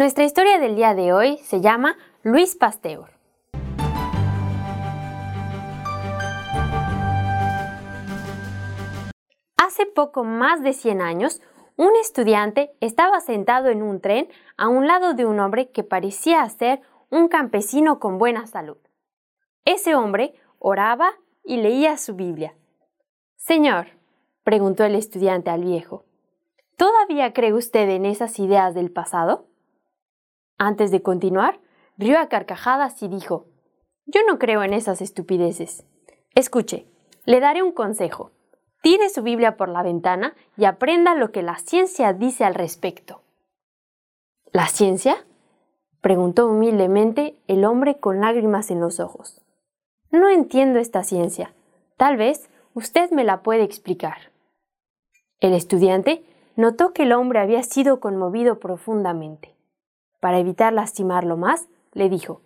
Nuestra historia del día de hoy se llama Luis Pasteur. Hace poco más de 100 años, un estudiante estaba sentado en un tren a un lado de un hombre que parecía ser un campesino con buena salud. Ese hombre oraba y leía su Biblia. Señor, preguntó el estudiante al viejo, ¿todavía cree usted en esas ideas del pasado? Antes de continuar, rió a carcajadas y dijo, Yo no creo en esas estupideces. Escuche, le daré un consejo. Tire su Biblia por la ventana y aprenda lo que la ciencia dice al respecto. ¿La ciencia? preguntó humildemente el hombre con lágrimas en los ojos. No entiendo esta ciencia. Tal vez usted me la puede explicar. El estudiante notó que el hombre había sido conmovido profundamente. Para evitar lastimarlo más, le dijo,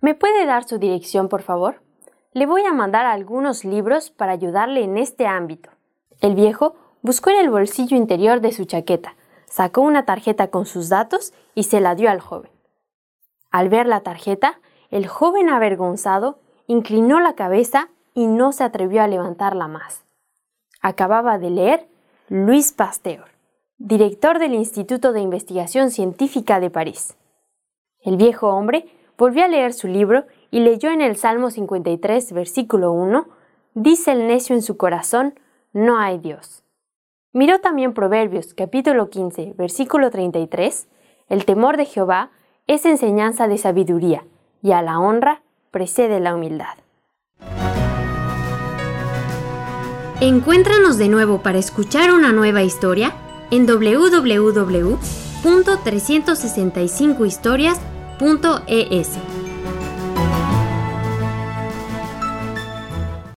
¿Me puede dar su dirección, por favor? Le voy a mandar algunos libros para ayudarle en este ámbito. El viejo buscó en el bolsillo interior de su chaqueta, sacó una tarjeta con sus datos y se la dio al joven. Al ver la tarjeta, el joven avergonzado inclinó la cabeza y no se atrevió a levantarla más. Acababa de leer Luis Pasteur, director del Instituto de Investigación Científica de París. El viejo hombre volvió a leer su libro y leyó en el Salmo 53, versículo 1, Dice el necio en su corazón, no hay Dios. Miró también Proverbios, capítulo 15, versículo 33, El temor de Jehová es enseñanza de sabiduría, y a la honra precede la humildad. Encuéntranos de nuevo para escuchar una nueva historia en www.365historias.es.